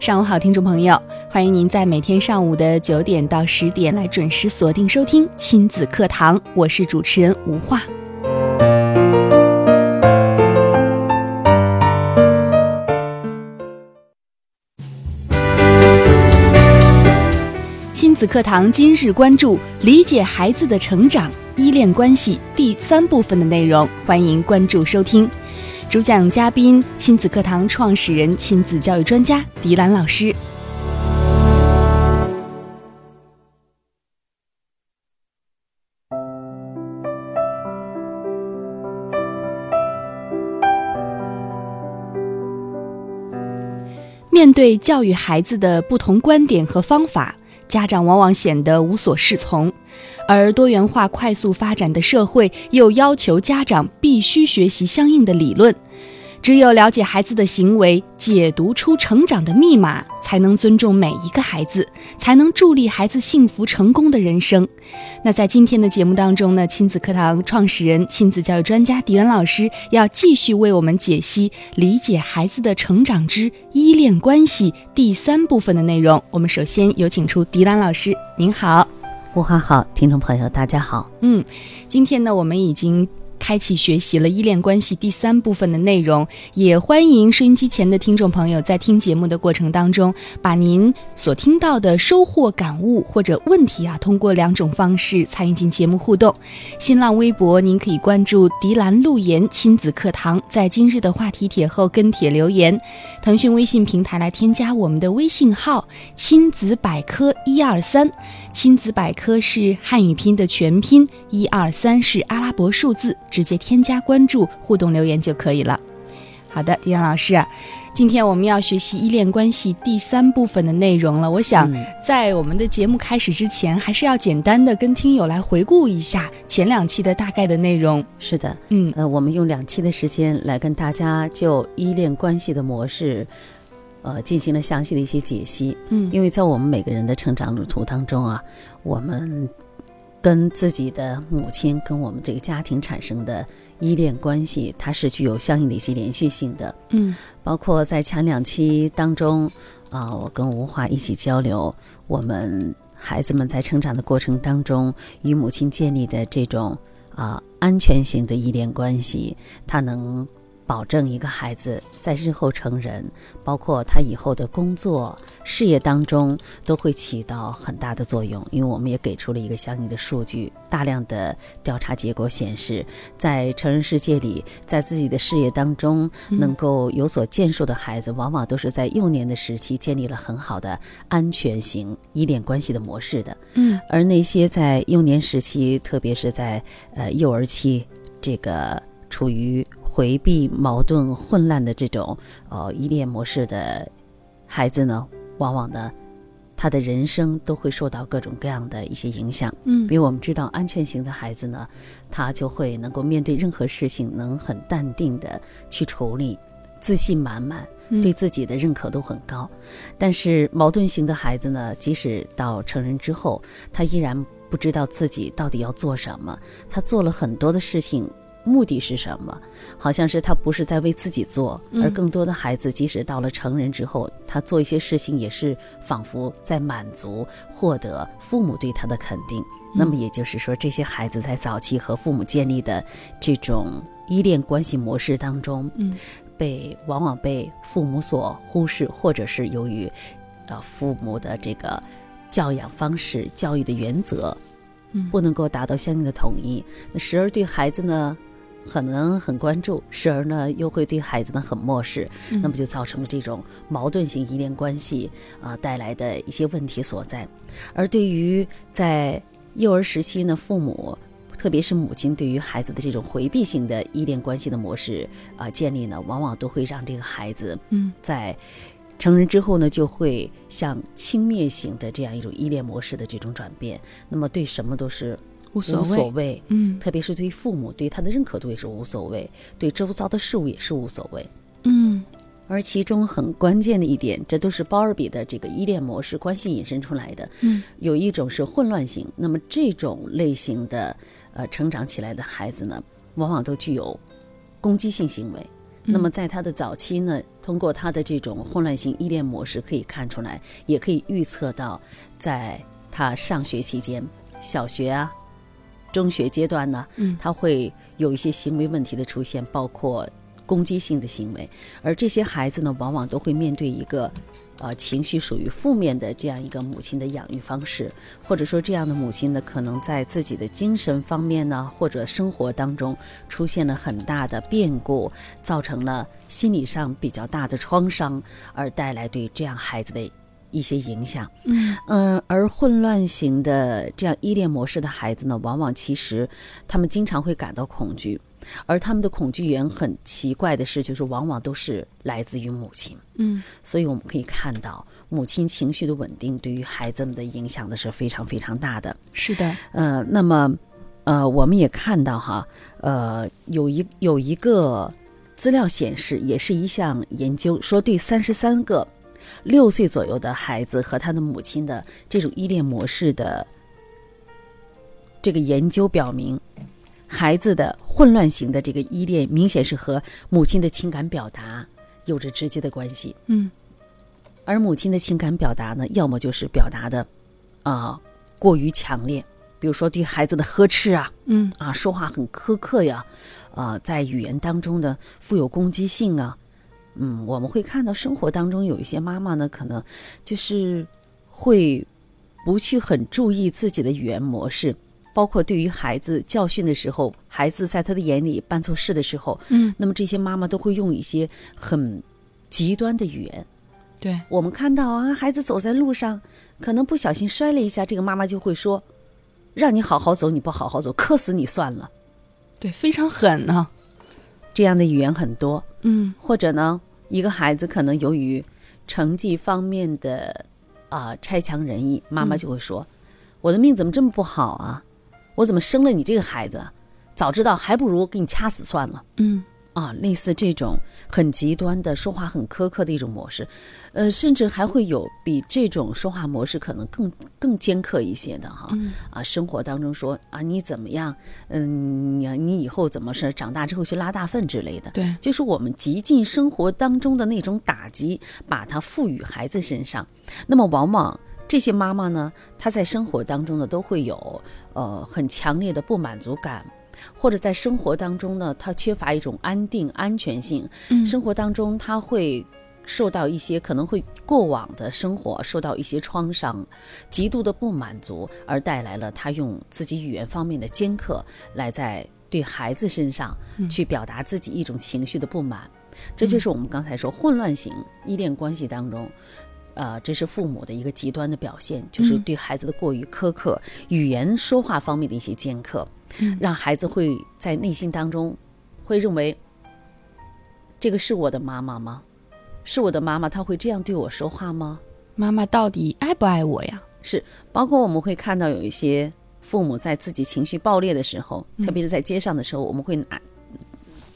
上午好，听众朋友，欢迎您在每天上午的九点到十点来准时锁定收听亲子课堂，我是主持人吴化。亲子课堂今日关注：理解孩子的成长依恋关系第三部分的内容，欢迎关注收听。主讲嘉宾：亲子课堂创始人、亲子教育专家迪兰老师。面对教育孩子的不同观点和方法，家长往往显得无所适从。而多元化、快速发展的社会又要求家长必须学习相应的理论。只有了解孩子的行为，解读出成长的密码，才能尊重每一个孩子，才能助力孩子幸福成功的人生。那在今天的节目当中呢，亲子课堂创始人、亲子教育专家迪恩老师要继续为我们解析《理解孩子的成长之依恋关系》第三部分的内容。我们首先有请出迪兰老师，您好，吴华好，听众朋友大家好。嗯，今天呢，我们已经。开启学习了依恋关系第三部分的内容，也欢迎收音机前的听众朋友在听节目的过程当中，把您所听到的收获、感悟或者问题啊，通过两种方式参与进节目互动。新浪微博您可以关注“迪兰路言亲子课堂”，在今日的话题帖后跟帖留言；腾讯微信平台来添加我们的微信号“亲子百科一二三”，亲子百科是汉语拼的全拼，一二三是阿拉伯数字。直接添加关注、互动留言就可以了。好的，迪安老师，今天我们要学习依恋关系第三部分的内容了。我想在我们的节目开始之前，还是要简单的跟听友来回顾一下前两期的大概的内容。是的，嗯，呃，我们用两期的时间来跟大家就依恋关系的模式，呃，进行了详细的一些解析。嗯，因为在我们每个人的成长路途当中啊，我们。跟自己的母亲，跟我们这个家庭产生的依恋关系，它是具有相应的一些连续性的。嗯，包括在前两期当中，啊，我跟吴华一起交流，我们孩子们在成长的过程当中与母亲建立的这种啊安全型的依恋关系，它能。保证一个孩子在日后成人，包括他以后的工作、事业当中，都会起到很大的作用。因为我们也给出了一个相应的数据，大量的调查结果显示，在成人世界里，在自己的事业当中能够有所建树的孩子，往往都是在幼年的时期建立了很好的安全型依恋关系的模式的。嗯，而那些在幼年时期，特别是在呃幼儿期，这个处于回避矛盾混乱的这种呃依恋模式的孩子呢，往往呢，他的人生都会受到各种各样的一些影响。嗯，比如我们知道，安全型的孩子呢，他就会能够面对任何事情能很淡定的去处理，自信满满，对自己的认可都很高。但是矛盾型的孩子呢，即使到成人之后，他依然不知道自己到底要做什么，他做了很多的事情。目的是什么？好像是他不是在为自己做，而更多的孩子，即使到了成人之后，他做一些事情也是仿佛在满足、获得父母对他的肯定。那么也就是说，这些孩子在早期和父母建立的这种依恋关系模式当中，嗯，被往往被父母所忽视，或者是由于，呃，父母的这个教养方式、教育的原则，嗯，不能够达到相应的统一，那时而对孩子呢。可能很关注，时而呢又会对孩子呢很漠视，那么就造成了这种矛盾性依恋关系啊带来的一些问题所在。而对于在幼儿时期呢，父母特别是母亲对于孩子的这种回避性的依恋关系的模式啊建立呢，往往都会让这个孩子嗯在成人之后呢，就会向轻蔑型的这样一种依恋模式的这种转变。那么对什么都是无所无所谓，谓，嗯特别是对父母对他的认可度也是无所谓，对周遭的事物也是无所谓。嗯而其中很关键的一点，这都是鲍尔比的这个依恋模式关系引申出来的。嗯，有一种是混乱型，那么这种类型的呃成长起来的孩子呢，往往都具有攻击性行为。那么在他的早期呢，通过他的这种混乱型依恋模式可以看出来，也可以预测到，在他上学期间，小学啊、中学阶段呢，嗯他会有一些行为问题的出现，包括攻击性的行为，而这些孩子呢，往往都会面对一个。呃，情绪属于负面的这样一个母亲的养育方式，或者说这样的母亲呢，可能在自己的精神方面呢，或者生活当中出现了很大的变故，造成了心理上比较大的创伤，而带来对这样孩子的一些影响。嗯嗯，而混乱型的这样依恋模式的孩子呢，往往其实他们经常会感到恐惧，而他们的恐惧源很奇怪的是，就是往往都是来自于母亲。嗯所以我们可以看到，母亲情绪的稳定对于孩子们的影响呢是非常非常大的。是的，呃，那么，呃，我们也看到哈，呃，有一有一个资料显示，也是一项研究说，对三十三个六岁左右的孩子和他的母亲的这种依恋模式的这个研究表明，孩子的混乱型的这个依恋，明显是和母亲的情感表达有着直接的关系。嗯而母亲的情感表达呢，要么就是表达的，啊、过于强烈，比如说对孩子的呵斥啊，嗯啊，说话很苛刻呀，啊，在语言当中的富有攻击性啊，嗯，我们会看到生活当中有一些妈妈呢，可能就是会不去很注意自己的语言模式。包括对于孩子教训的时候，孩子在他的眼里办错事的时候，嗯，那么这些妈妈都会用一些很极端的语言，对，我们看到啊，孩子走在路上，可能不小心摔了一下，这个妈妈就会说：“让你好好走，你不好好走，磕死你算了。对，非常狠呢、”这样的语言很多。嗯或者呢，一个孩子可能由于成绩方面的啊、差强人意，妈妈就会说：“我的命怎么这么不好啊？我怎么生了你这个孩子啊？早知道还不如给你掐死算了。”嗯啊，类似这种很极端的说话很苛刻的一种模式，呃，甚至还会有比这种说话模式可能更更尖刻一些的哈。嗯啊，生活当中说啊你怎么样，嗯，你你以后怎么是长大之后去拉大粪之类的，对，就是我们极尽生活当中的那种打击，把它赋予孩子身上。那么往往这些妈妈呢，她在生活当中呢都会有呃很强烈的不满足感。或者在生活当中呢，他缺乏一种安定、安全性。嗯生活当中，他会受到一些可能会过往的生活受到一些创伤，极度的不满足，而带来了他用自己语言方面的尖刻来在对孩子身上去表达自己一种情绪的不满。这就是我们刚才说混乱型依恋关系当中。呃，这是父母的一个极端的表现，就是对孩子的过于苛刻，语言说话方面的一些尖刻，让孩子会在内心当中会认为，这个是我的妈妈吗？是我的妈妈，她会这样对我说话吗？妈妈到底爱不爱我呀？是，包括我们会看到有一些父母在自己情绪爆裂的时候，特别是在街上的时候，我们会拿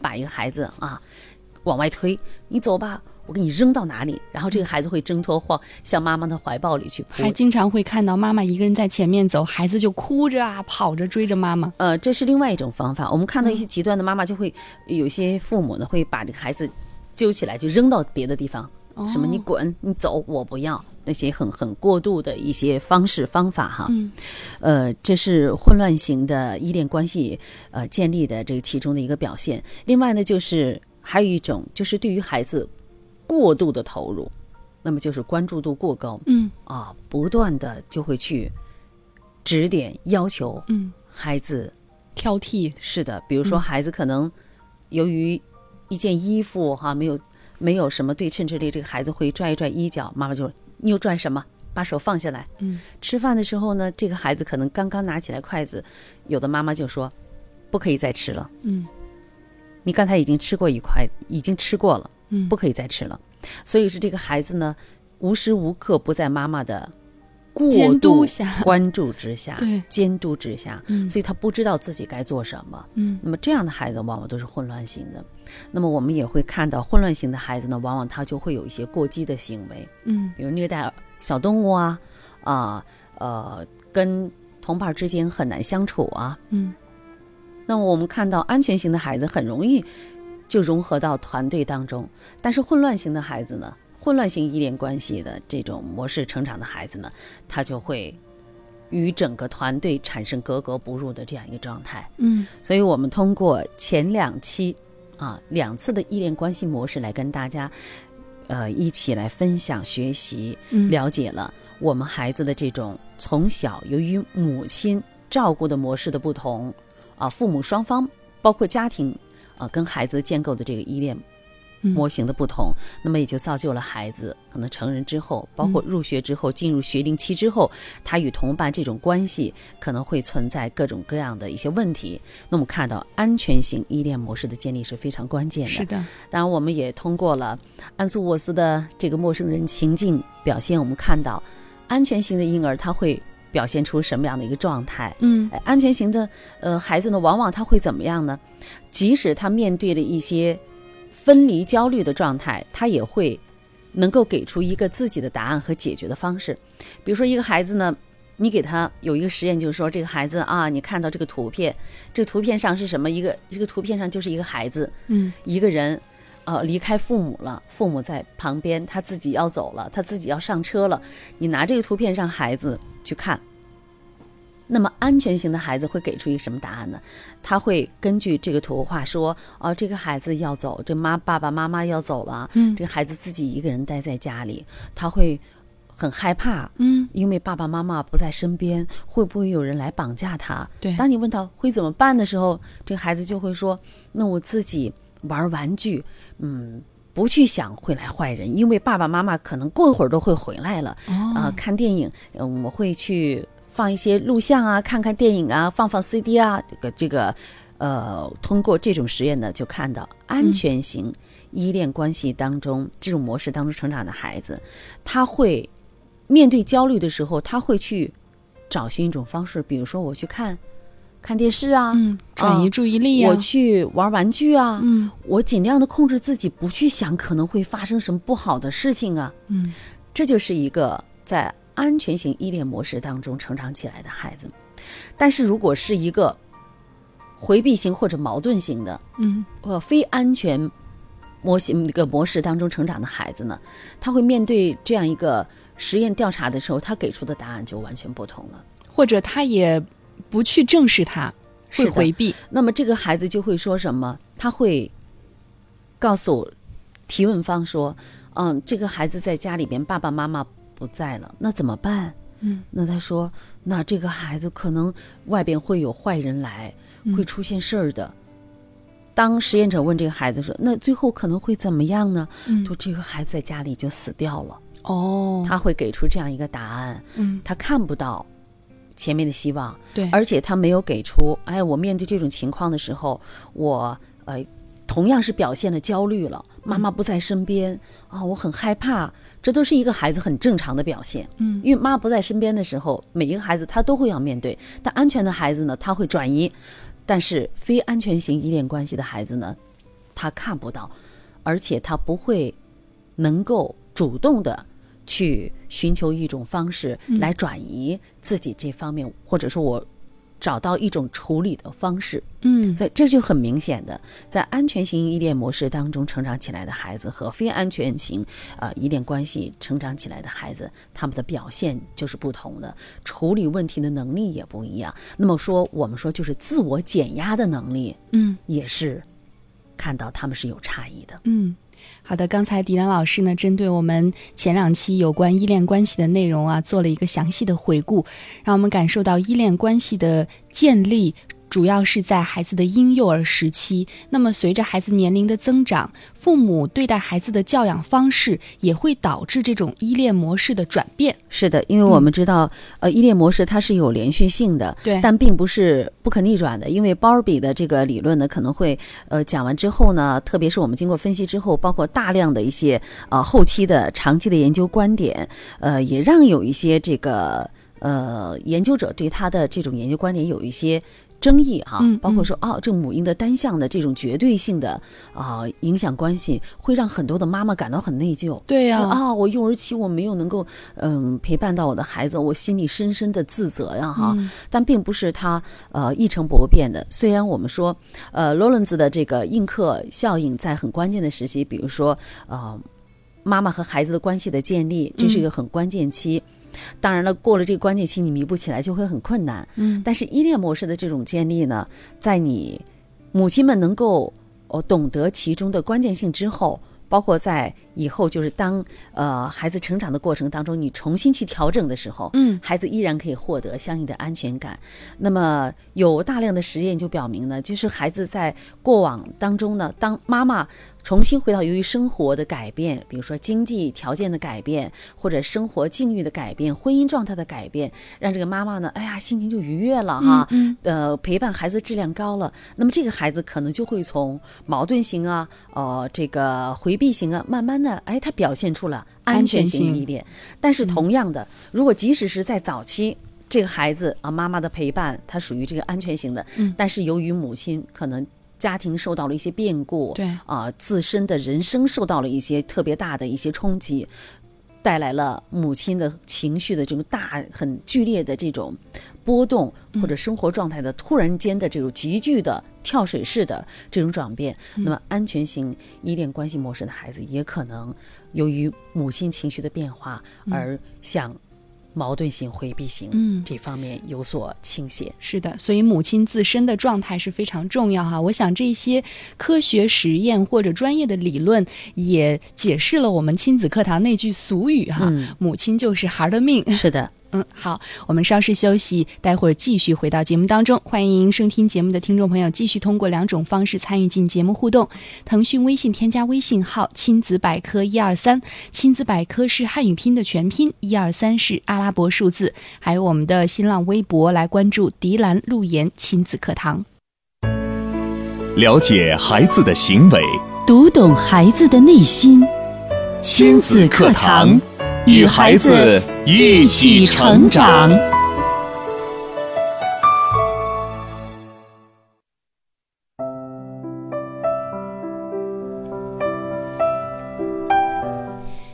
把一个孩子啊往外推，你走吧，我给你扔到哪里，然后这个孩子会挣脱或向妈妈的怀抱里去扑还。经常会看到妈妈一个人在前面走，孩子就哭着啊，跑着追着妈妈。呃，这是另外一种方法。我们看到一些极端的妈妈，就会有些父母呢，会把这个孩子揪起来就扔到别的地方，什么你滚，你走，我不要，那些很很过度的一些方式方法哈。嗯，呃，这是混乱型的依恋关系呃建立的这个其中的一个表现。另外呢，就是还有一种就是对于孩子过度的投入，那么就是关注度过高嗯啊，不断的就会去指点要求嗯，孩子。挑剔。是的，比如说孩子可能由于一件衣服哈没有没有什么对称之类，这个孩子会拽一拽衣角，妈妈就说你又拽什么？把手放下来。嗯，吃饭的时候呢，这个孩子可能刚刚拿起来筷子，有的妈妈就说不可以再吃了，嗯你刚才已经吃过一块，已经吃过了，嗯不可以再吃了。所以是这个孩子呢，无时无刻不在妈妈的过监度督下 关注之下，对监督之下，嗯所以他不知道自己该做什么。嗯那么这样的孩子往往都是混乱型的。那么我们也会看到，混乱型的孩子呢，往往他就会有一些过激的行为，嗯比如虐待小动物啊，啊呃，跟同伴之间很难相处啊。嗯那么我们看到安全型的孩子很容易就融合到团队当中，但是混乱型的孩子呢，混乱型依恋关系的这种模式成长的孩子呢，他就会与整个团队产生格格不入的这样一个状态。嗯所以我们通过前两期啊两次的依恋关系模式来跟大家呃一起来分享学习，嗯了解了我们孩子的这种从小由于母亲照顾的模式的不同啊，父母双方包括家庭啊跟孩子建构的这个依恋。嗯模型的不同，那么也就造就了孩子可能成人之后，包括入学之后、进入学龄期之后，他与同伴这种关系可能会存在各种各样的一些问题。那我们看到安全型依恋模式的建立是非常关键的。是的，当然，我们也通过了安素沃斯的这个陌生人情境表现，我们看到安全型的婴儿他会表现出什么样的一个状态。嗯哎安全型的呃孩子呢，往往他会怎么样呢？即使他面对了一些分离焦虑的状态，他也会能够给出一个自己的答案和解决的方式。比如说，一个孩子呢，你给他有一个实验，就是说这个孩子啊，你看到这个图片，这个图片上是什么？一个这个图片上就是一个孩子，嗯一个人，呃，离开父母了，父母在旁边，他自己要走了，他自己要上车了。你拿这个图片让孩子去看，那么安全型的孩子会给出一个什么答案呢？他会根据这个图画说，哦，这个孩子要走，这妈爸爸妈妈要走了，嗯。这个孩子自己一个人待在家里，他会很害怕，嗯。因为爸爸妈妈不在身边，会不会有人来绑架他？对。当你问他会怎么办的时候，这个孩子就会说：“那我自己玩玩具，嗯，不去想会来坏人，因为爸爸妈妈可能过一会儿都会回来了。啊、哦看电影，嗯，我会去放一些录像啊，看看电影啊，放放 CD 啊，这个这个，呃，通过这种实验呢，就看到安全型依恋关系当中、这种模式当中成长的孩子，他会面对焦虑的时候，他会去找寻一种方式，比如说我去看看电视啊，嗯，转移注意力啊、我去玩玩具啊，嗯我尽量的控制自己，不去想可能会发生什么不好的事情啊。嗯这就是一个在安全型依恋模式当中成长起来的孩子。但是如果是一个回避型或者矛盾型的，嗯呃，非安全模型一个模式当中成长的孩子呢，他会面对这样一个实验调查的时候，他给出的答案就完全不同了。或者他也不去正视它，会回避。那么这个孩子就会说什么？他会告诉提问方说：“嗯，这个孩子在家里边，爸爸妈妈不在了，那怎么办？”嗯，那他说：“那这个孩子可能外边会有坏人来，嗯会出现事儿的。当实验者问这个孩子说：“那最后可能会怎么样呢？”嗯说这个孩子在家里就死掉了。哦，他会给出这样一个答案，嗯他看不到前面的希望，对，而且他没有给出，哎，我面对这种情况的时候，我呃同样是表现了焦虑了，妈妈不在身边啊，我很害怕，这都是一个孩子很正常的表现。嗯。因为妈不在身边的时候，每一个孩子他都会要面对，但安全的孩子呢，他会转移，但是非安全型依恋关系的孩子呢，他看不到，而且他不会能够主动的去寻求一种方式来转移自己这方面，或者说我找到一种处理的方式。嗯所以这就很明显的，在安全型依恋模式当中成长起来的孩子和非安全型呃依恋关系成长起来的孩子，他们的表现就是不同的，处理问题的能力也不一样。那么说，我们说就是自我减压的能力嗯也是看到他们是有差异的。嗯。好的，刚才迪兰老师呢，针对我们前两期有关依恋关系的内容啊，做了一个详细的回顾，让我们感受到依恋关系的建立。主要是在孩子的婴幼儿时期。那么随着孩子年龄的增长，父母对待孩子的教养方式也会导致这种依恋模式的转变。是的，因为我们知道，呃，依恋模式它是有连续性的，对但并不是不可逆转的。因为鲍尔比的这个理论呢，可能会呃讲完之后呢，特别是我们经过分析之后，包括大量的一些呃后期的长期的研究观点，呃，也让有一些这个呃研究者对他的这种研究观点有一些。争议哈、嗯包括说哦，这母婴的单向的这种绝对性的啊、影响关系，会让很多的妈妈感到很内疚。对呀、啊，我幼儿期我没有能够嗯陪伴到我的孩子，我心里深深的自责呀哈。嗯但并不是他呃一成不变的。虽然我们说呃罗伦兹的这个映客效应在很关键的时期，比如说呃妈妈和孩子的关系的建立，这是一个很关键期。当然了，过了这个关键期，你弥补起来就会很困难。嗯，但是依恋模式的这种建立呢，在你母亲们能够哦懂得其中的关键性之后，包括在以后就是当呃孩子成长的过程当中，你重新去调整的时候，嗯孩子依然可以获得相应的安全感。那么有大量的实验就表明呢，就是孩子在过往当中呢，当妈妈重新回到由于生活的改变，比如说经济条件的改变，或者生活境遇的改变、婚姻状态的改变，让这个妈妈呢，哎呀，心情就愉悦了哈，嗯呃，陪伴孩子质量高了，那么这个孩子可能就会从矛盾型啊，呃，这个回避型啊，慢慢的，哎，他表现出了安全型依恋。但是同样的，如果即使是在早期。这个孩子啊，妈妈的陪伴，他属于这个安全型的，嗯但是由于母亲可能家庭受到了一些变故，对。啊、自身的人生受到了一些特别大的一些冲击，带来了母亲的情绪的这种大很剧烈的这种波动，或者生活状态的突然间的这种急剧的跳水式的这种转变。那么，安全型依恋关系模式的孩子也可能由于母亲情绪的变化而向矛盾型、回避型嗯这方面有所倾斜。是的，所以母亲自身的状态是非常重要哈。我想这些科学实验或者专业的理论也解释了我们亲子课堂那句俗语哈：嗯母亲就是孩儿的命。是的，嗯，好，我们稍事休息，待会儿继续回到节目当中。欢迎收听节目的听众朋友继续通过两种方式参与进节目互动：腾讯微信添加微信号“亲子百科一二三”，亲子百科是汉语拼的全拼，一二三是阿拉伯数字，还有我们的新浪微博来关注“迪兰路言亲子课堂”。了解孩子的行为，读懂孩子的内心，亲子课堂，与孩子一起成长。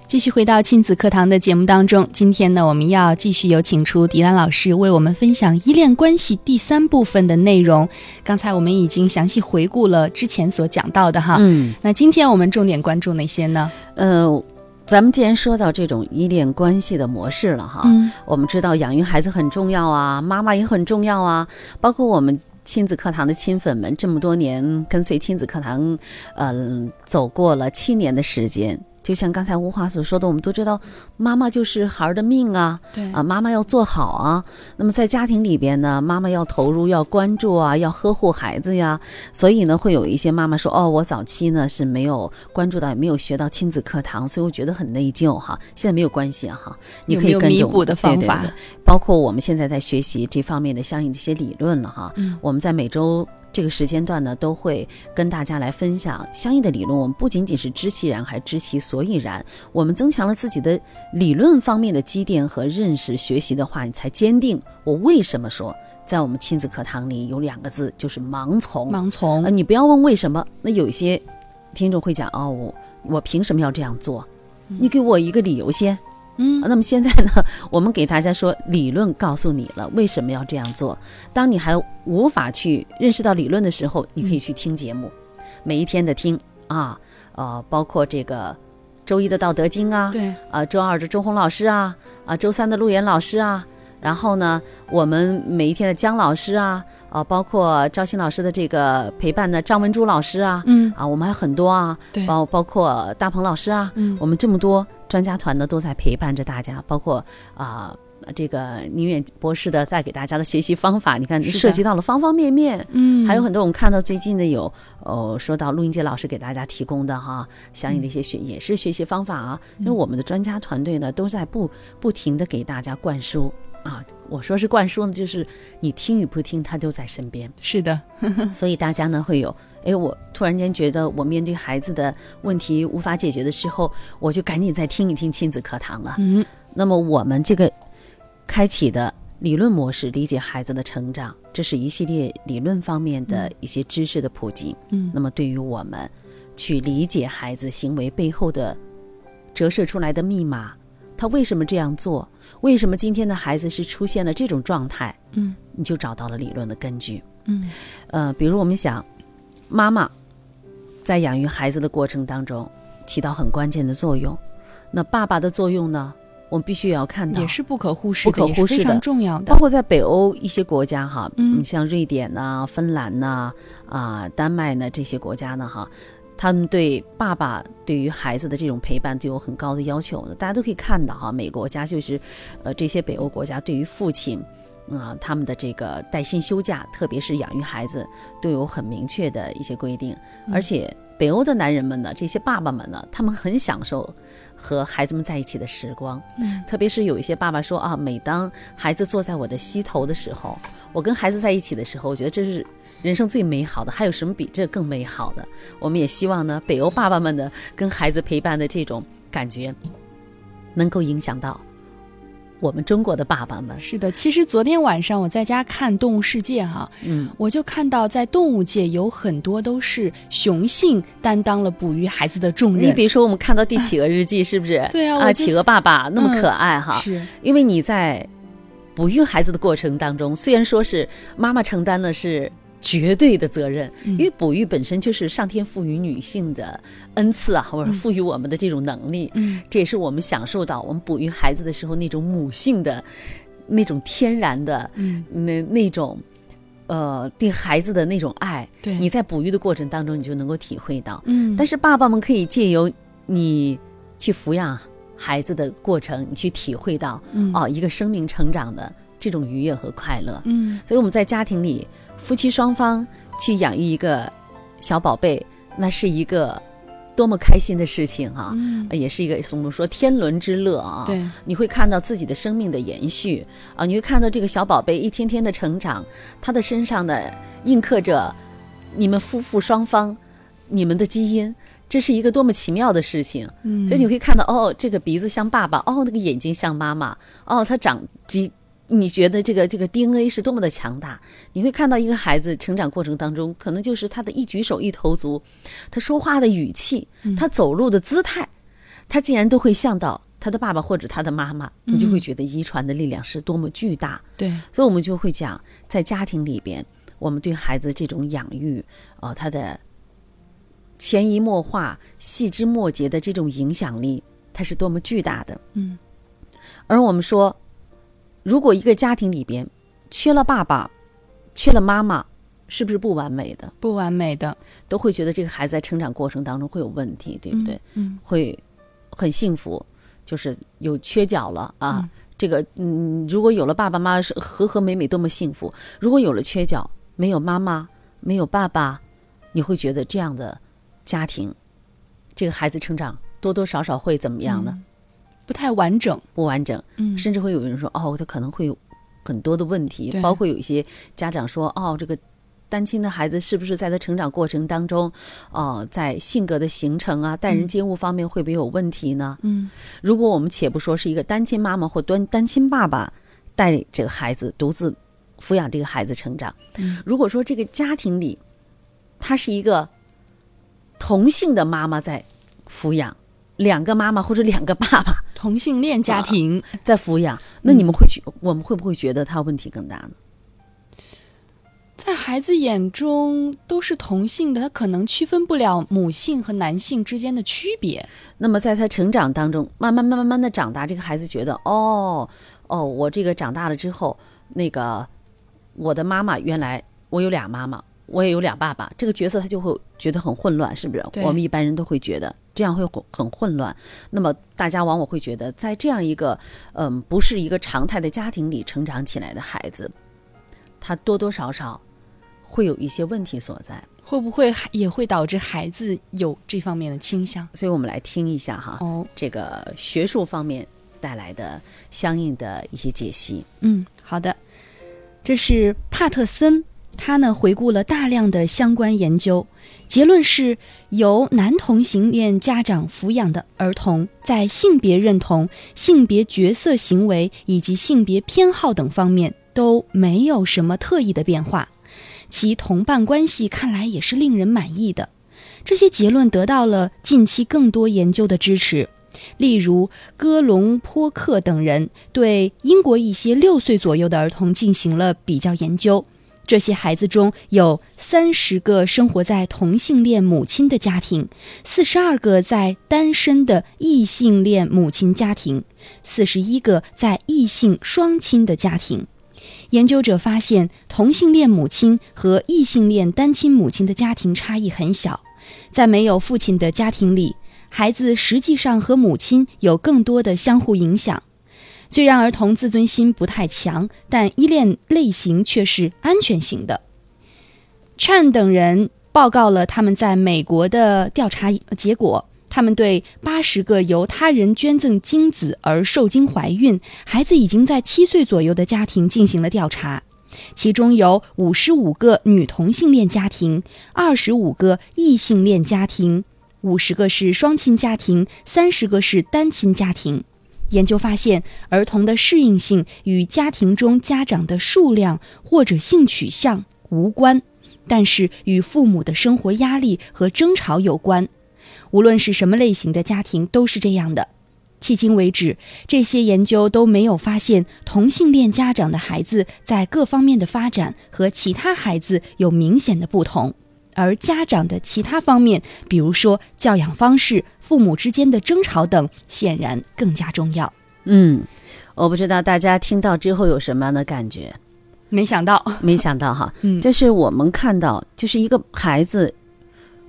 继续回到亲子课堂的节目当中，今天呢，我们要继续有请出迪兰老师为我们分享依恋关系第三部分的内容。刚才我们已经详细回顾了之前所讲到的哈，嗯。那今天我们重点关注哪些呢？呃，咱们既然说到这种依恋关系的模式了哈，嗯我们知道养育孩子很重要啊，妈妈也很重要啊，包括我们亲子课堂的亲粉们，这么多年跟随亲子课堂，嗯、走过了七年的时间。就像刚才吴华所说的，我们都知道，妈妈就是孩儿的命啊，对啊，妈妈要做好啊。那么在家庭里边呢，妈妈要投入、要关注啊，要呵护孩子呀。所以呢，会有一些妈妈说：“哦，我早期呢是没有关注到，也没有学到亲子课堂，所以我觉得很内疚哈。”现在没有关系啊哈，你可以跟弥补的方法对对对包括我们现在在学习这方面的相应的一些理论了哈。嗯我们在每周。这个时间段呢，都会跟大家来分享相应的理论。我们不仅仅是知其然，还知其所以然。我们增强了自己的理论方面的积淀和认识，学习的话，你才坚定我为什么说，在我们亲子课堂里有两个字，就是盲从。盲从呃，你不要问为什么。那有一些听众会讲哦，我我凭什么要这样做？你给我一个理由先。嗯啊那么现在呢，我们给大家说，理论告诉你了为什么要这样做。当你还无法去认识到理论的时候，你可以去听节目，每一天的听啊，呃，包括这个周一的《道德经》啊，对，啊，周二的周红老师啊，啊，周三的陆岩老师啊，然后呢，我们每一天的姜老师啊，啊，包括赵鑫老师的这个陪伴的张文珠老师啊，嗯。啊，我们还有很多啊，对。包包括大鹏老师啊，嗯。我们这么多专家团呢都在陪伴着大家，包括啊。这个宁远博士的带给大家的学习方法，你看涉及到了方方面面。嗯还有很多我们看到最近的有，哦，说到陆英杰老师给大家提供的哈，相应的一些学、也是学习方法啊。因为我们的专家团队呢，都在不不停的给大家灌输啊。我说是灌输呢，就是你听与不听，他都在身边。是的，所以大家呢会有，哎，我突然间觉得我面对孩子的问题无法解决的时候，我就赶紧再听一听亲子课堂了。嗯那么我们这个开启的理论模式，理解孩子的成长，这是一系列理论方面的一些知识的普及。嗯那么对于我们去理解孩子行为背后的折射出来的密码，他为什么这样做？为什么今天的孩子是出现了这种状态？嗯你就找到了理论的根据。嗯呃，比如我们想，妈妈在养育孩子的过程当中起到很关键的作用，那爸爸的作用呢？我们必须也要看到，也是不可忽视的，不可忽视非常重要的包。括在北欧一些国家哈，嗯你像瑞典呐、芬兰呐、啊、丹麦呢这些国家呢哈，他们对爸爸对于孩子的这种陪伴都有很高的要求的。大家都可以看到哈，美国家就是，呃，这些北欧国家对于父亲。啊、他们的这个带薪休假，特别是养育孩子，都有很明确的一些规定。而且北欧的男人们呢，这些爸爸们呢，他们很享受和孩子们在一起的时光。嗯特别是有一些爸爸说啊，每当孩子坐在我的膝头的时候，我跟孩子在一起的时候，我觉得这是人生最美好的。还有什么比这更美好的？我们也希望呢，北欧爸爸们的跟孩子陪伴的这种感觉，能够影响到我们中国的爸爸们。是的，其实昨天晚上我在家看《动物世界》哈，嗯，我就看到在动物界有很多都是雄性担当了哺育孩子的重任。你比如说，我们看到《帝企鹅日记》，是不是？啊，对啊啊企鹅爸爸那么嗯可爱哈。是，因为你在哺育孩子的过程当中，虽然说是妈妈承担的是绝对的责任，嗯。因为哺育本身就是上天赋予女性的恩赐啊，或者赋予我们的这种能力，嗯。这也是我们享受到我们哺育孩子的时候那种母性的那种天然的嗯，那那种。呃，对孩子的那种爱，对。你在哺育的过程当中，你就能够体会到。嗯，但是爸爸们可以借由你去抚养孩子的过程，你去体会到嗯。哦，一个生命成长的这种愉悦和快乐。嗯。所以我们在家庭里，夫妻双方去养育一个小宝贝，那是一个多么开心的事情啊！嗯，也是一个我们说天伦之乐啊！对，你会看到自己的生命的延续啊，你会看到这个小宝贝一天天的成长，他的身上的印刻着你们夫妇双方你们的基因，这是一个多么奇妙的事情。嗯，所以你会看到，哦，这个鼻子像爸爸，哦，那个眼睛像妈妈，哦，他长几，你觉得这个这个 DNA 是多么的强大？你会看到一个孩子成长过程当中，可能就是他的一举手一投足，他说话的语气，他走路的姿态，他竟然都会像到他的爸爸或者他的妈妈，你就会觉得遗传的力量是多么巨大。对，所以我们就会讲，在家庭里边，我们对孩子这种养育，呃，他的潜移默化、细枝末节的这种影响力，它是多么巨大的。嗯，而我们说，如果一个家庭里边缺了爸爸，缺了妈妈，是不是不完美的？不完美的，都会觉得这个孩子在成长过程当中会有问题，对不对？嗯会很幸福，就是有缺角了啊。这个嗯，如果有了爸爸妈妈是和和美美，多么幸福；如果有了缺角，没有妈妈，没有爸爸，你会觉得这样的家庭，这个孩子成长多多少少会怎么样呢？不太完整。不完整，嗯甚至会有人说，哦，他可能会有很多的问题，包括有一些家长说，哦，这个单亲的孩子是不是在他成长过程当中，哦，在性格的形成啊、待人接物方面会不会有问题呢？嗯如果我们且不说是一个单亲妈妈或单单亲爸爸带这个孩子独自抚养这个孩子成长，嗯如果说这个家庭里，他是一个同性的妈妈在抚养。两个妈妈或者两个爸爸 同性恋家庭，在抚养，那你们会觉，我们会不会觉得他问题更大呢？在孩子眼中都是同性的，他可能区分不了母性和男性之间的区别。那么在他成长当中，慢慢慢慢慢的长大，这个孩子觉得，哦哦，我这个长大了之后，那个我的妈妈原来我有俩妈妈，我也有俩爸爸，这个角色他就会觉得很混乱，是不是？我们一般人都会觉得这这样会很混乱。那么大家往往会觉得，在这样一个嗯不是一个常态的家庭里成长起来的孩子，他多多少少会有一些问题所在。会不会也会导致孩子有这方面的倾向？所以我们来听一下哈，哦，这个学术方面带来的相应的一些解析。嗯，好的，这是帕特森，他呢回顾了大量的相关研究，结论是由男同性恋家长抚养的儿童，在性别认同、性别角色行为以及性别偏好等方面都没有什么特异的变化。其同伴关系看来也是令人满意的，这些结论得到了近期更多研究的支持。例如，戈隆坡克等人对英国一些六岁左右的儿童进行了比较研究，这些孩子中有三十个生活在同性恋母亲的家庭，四十二个在单身的异性恋母亲家庭，四十一个在异性双亲的家庭。研究者发现，同性恋母亲和异性恋单亲母亲的家庭差异很小。在没有父亲的家庭里，孩子实际上和母亲有更多的相互影响。虽然儿童自尊心不太强，但依恋类型却是安全型的。Chan 等人报告了他们在美国的调查结果。他们对八十个由他人捐赠精子而受精怀孕、孩子已经在七岁左右的家庭进行了调查，其中有五十五个女同性恋家庭，二十五个异性恋家庭，五十个是双亲家庭，三十个是单亲家庭。研究发现，儿童的适应性与家庭中家长的数量或者性取向无关，但是与父母的生活压力和争吵有关。无论是什么类型的家庭，都是这样的。迄今为止，这些研究都没有发现同性恋家长的孩子在各方面的发展和其他孩子有明显的不同，而家长的其他方面，比如说教养方式、父母之间的争吵等，显然更加重要。嗯，我不知道大家听到之后有什么样的感觉？没想到，没想到哈，嗯就是我们看到，就是一个孩子。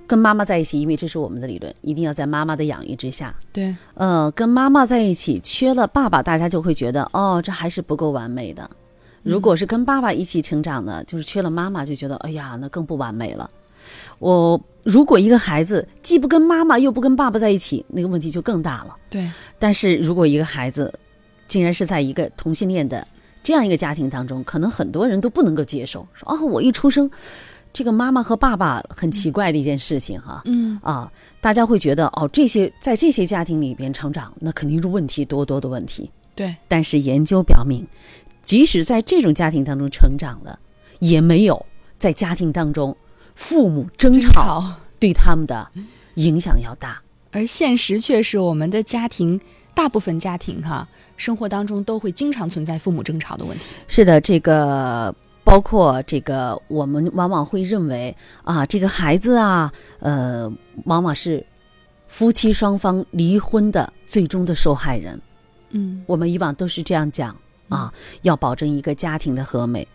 跟妈妈在一起，因为这是我们的理论，一定要在妈妈的养育之下。对，呃，跟妈妈在一起，缺了爸爸，大家就会觉得，哦，这还是不够完美的。如果是跟爸爸一起成长的，就是缺了妈妈，就觉得，哎呀，那更不完美了。我如果一个孩子既不跟妈妈又不跟爸爸在一起，那个问题就更大了。对，但是如果一个孩子竟然是在一个同性恋的这样一个家庭当中，可能很多人都不能够接受，说，哦，我一出生。这个妈妈和爸爸很奇怪的一件事情哈，嗯啊，大家会觉得哦，这些在这些家庭里边成长，那肯定是问题多多的问题。对，但是研究表明，即使在这种家庭当中成长了，也没有在家庭当中父母争吵对他们的影响要大。而现实却是，我们的家庭大部分家庭哈，生活当中都会经常存在父母争吵的问题。是的，这个。包括这个，我们往往会认为啊，这个孩子啊，呃，往往是夫妻双方离婚的最终的受害人。嗯，我们以往都是这样讲啊，要保证一个家庭的和美。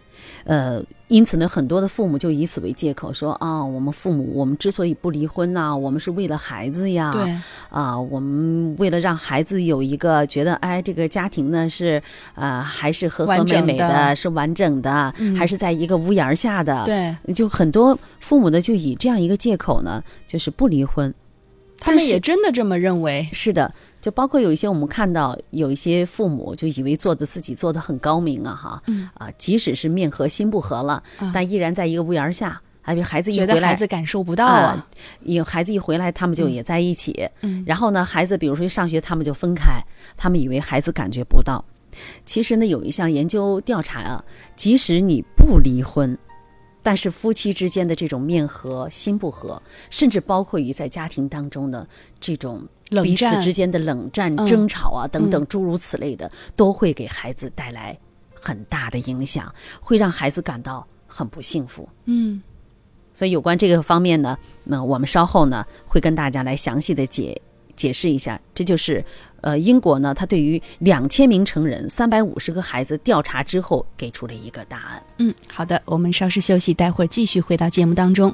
呃，因此呢，很多的父母就以此为借口说啊，我们父母我们之所以不离婚呢，我们是为了孩子呀。对。啊，我们为了让孩子有一个觉得，哎，这个家庭呢是呃还是和和美美的，是完整的，还是在一个屋檐下的。对。就很多父母呢，就以这样一个借口呢，就是不离婚。他们也真的这么认为。是的。就包括有一些我们看到有一些父母就以为做的自己做的很高明啊哈，啊即使是面和心不和了，但依然在一个屋檐下，还有孩子一回来，孩子感受不到啊，有孩子一回来，他们就也在一起，嗯，然后呢，孩子比如说上学，他们就分开，他们以为孩子感觉不到，其实呢，有一项研究调查啊，即使你不离婚。但是夫妻之间的这种面和心不和，甚至包括于在家庭当中的这种彼此之间的冷战、争吵啊等等诸如此类的，都会给孩子带来很大的影响，会让孩子感到很不幸福。嗯，所以有关这个方面呢，那我们稍后呢会跟大家来详细的解解释一下。这就是。呃，英国呢，他对于两千名成人、三百五十个孩子调查之后，给出了一个答案。嗯，好的，我们稍事休息，待会儿继续回到节目当中。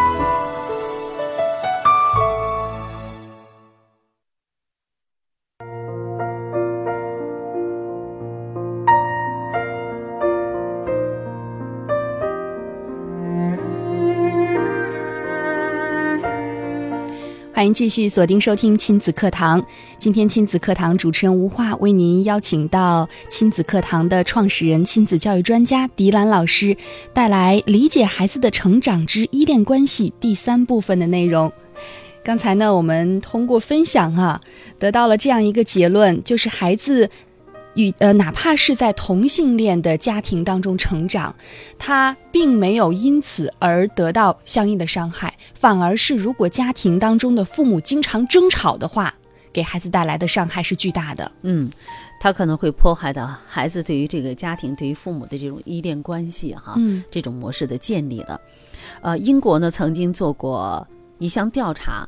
继续锁定收听亲子课堂。今天亲子课堂主持人吴化为您邀请到亲子课堂的创始人、亲子教育专家迪兰老师，带来《理解孩子的成长之依恋关系》第三部分的内容。刚才呢，我们通过分享啊，得到了这样一个结论，就是孩子。与呃，哪怕是在同性恋的家庭当中成长，他并没有因此而得到相应的伤害，反而是如果家庭当中的父母经常争吵的话，给孩子带来的伤害是巨大的。嗯，他可能会破坏到孩子对于这个家庭、对于父母的这种依恋关系哈，嗯，这种模式的建立了。呃，英国呢曾经做过一项调查。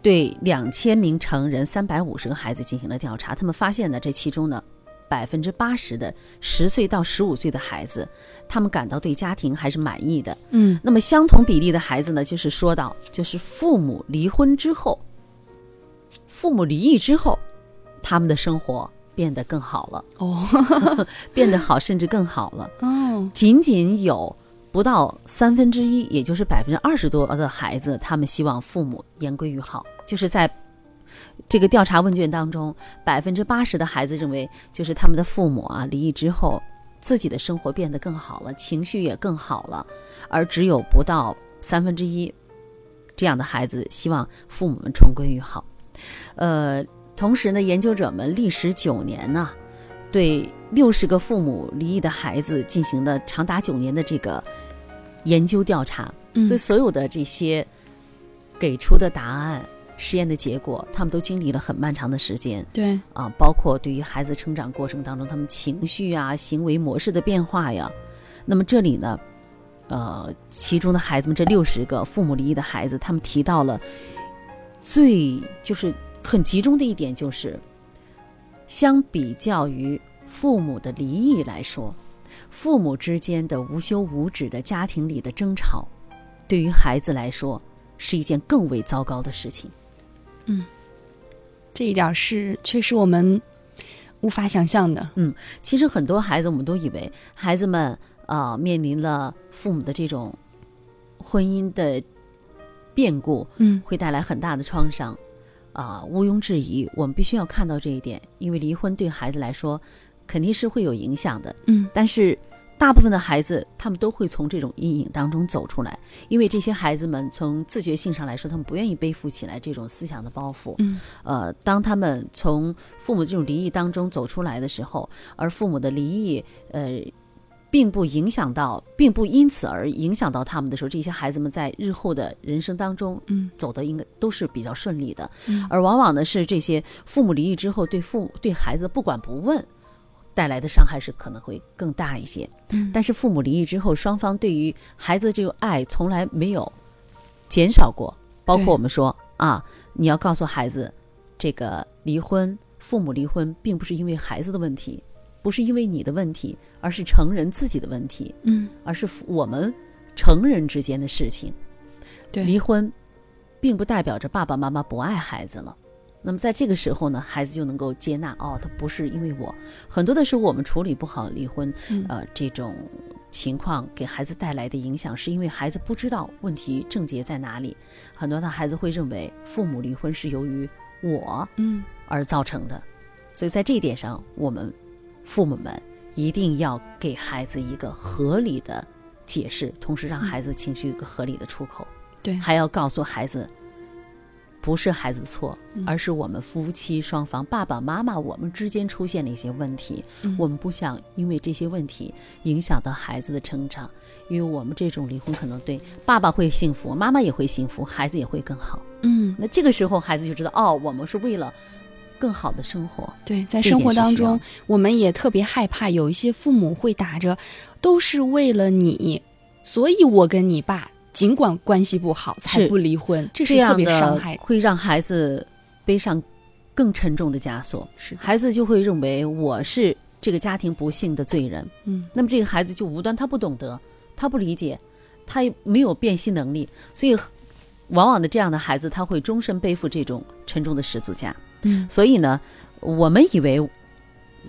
对两千名成人、三百五十个孩子进行了调查，他们发现呢，这其中呢，百分之八十的十岁到十五岁的孩子，他们感到对家庭还是满意的。嗯，那么相同比例的孩子呢，就是说到，就是父母离婚之后，父母离异之后，他们的生活变得更好了。哦，变得好，甚至更好了。哦，仅仅有。不到三分之一，也就是百分之二十多的孩子，他们希望父母言归于好。就是在这个调查问卷当中，百分之八十的孩子认为，就是他们的父母啊离异之后，自己的生活变得更好了，情绪也更好了。而只有不到三分之一这样的孩子希望父母们重归于好。呃，同时呢，研究者们历时九年呢，对六十个父母离异的孩子进行了长达九年的这个。研究调查，所以所有的这些给出的答案、实验的结果，他们都经历了很漫长的时间。对啊，包括对于孩子成长过程当中，他们情绪啊、行为模式的变化呀。那么这里呢，呃，其中的孩子们这六十个父母离异的孩子，他们提到了最就是很集中的一点，就是相比较于父母的离异来说。父母之间的无休无止的家庭里的争吵，对于孩子来说是一件更为糟糕的事情。嗯，这一点是确实我们无法想象的。嗯，其实很多孩子我们都以为孩子们啊面临了父母的这种婚姻的变故，嗯，会带来很大的创伤。啊，毋庸置疑，我们必须要看到这一点，因为离婚对孩子来说。肯定是会有影响的，嗯，但是大部分的孩子他们都会从这种阴影当中走出来，因为这些孩子们从自觉性上来说，他们不愿意背负起来这种思想的包袱，嗯，呃，当他们从父母这种离异当中走出来的时候，而父母的离异，呃，并不影响到，并不因此而影响到他们的时候，这些孩子们在日后的人生当中，嗯，走的应该都是比较顺利的，嗯，而往往呢是这些父母离异之后，对父对孩子不管不问。带来的伤害是可能会更大一些，嗯，但是父母离异之后，双方对于孩子的这个爱从来没有减少过。包括我们说啊，你要告诉孩子，这个离婚，父母离婚，并不是因为孩子的问题，不是因为你的问题，而是成人自己的问题，嗯，而是我们成人之间的事情。对，离婚，并不代表着爸爸妈妈不爱孩子了。那么在这个时候呢，孩子就能够接纳哦，他不是因为我。很多的时候我们处理不好离婚，呃，这种情况给孩子带来的影响，是因为孩子不知道问题症结在哪里。很多的孩子会认为父母离婚是由于我嗯而造成的，所以在这一点上，我们父母们一定要给孩子一个合理的解释，同时让孩子情绪一个合理的出口。对，还要告诉孩子。不是孩子的错，而是我们夫妻双方、爸爸妈妈我们之间出现了一些问题。我们不想因为这些问题影响到孩子的成长，因为我们这种离婚可能对爸爸会幸福，妈妈也会幸福，孩子也会更好。嗯，那这个时候孩子就知道，哦，我们是为了更好的生活。对，在生活当中，我们也特别害怕有一些父母会打着都是为了你，所以我跟你爸。尽管关系不好，才不离婚，这是特别伤害，会让孩子背上更沉重的枷锁。是，孩子就会认为我是这个家庭不幸的罪人。嗯，那么这个孩子就无端他不懂得，他不理解，他也没有辨析能力，所以往往的这样的孩子他会终身背负这种沉重的十字架。嗯所以呢，我们以为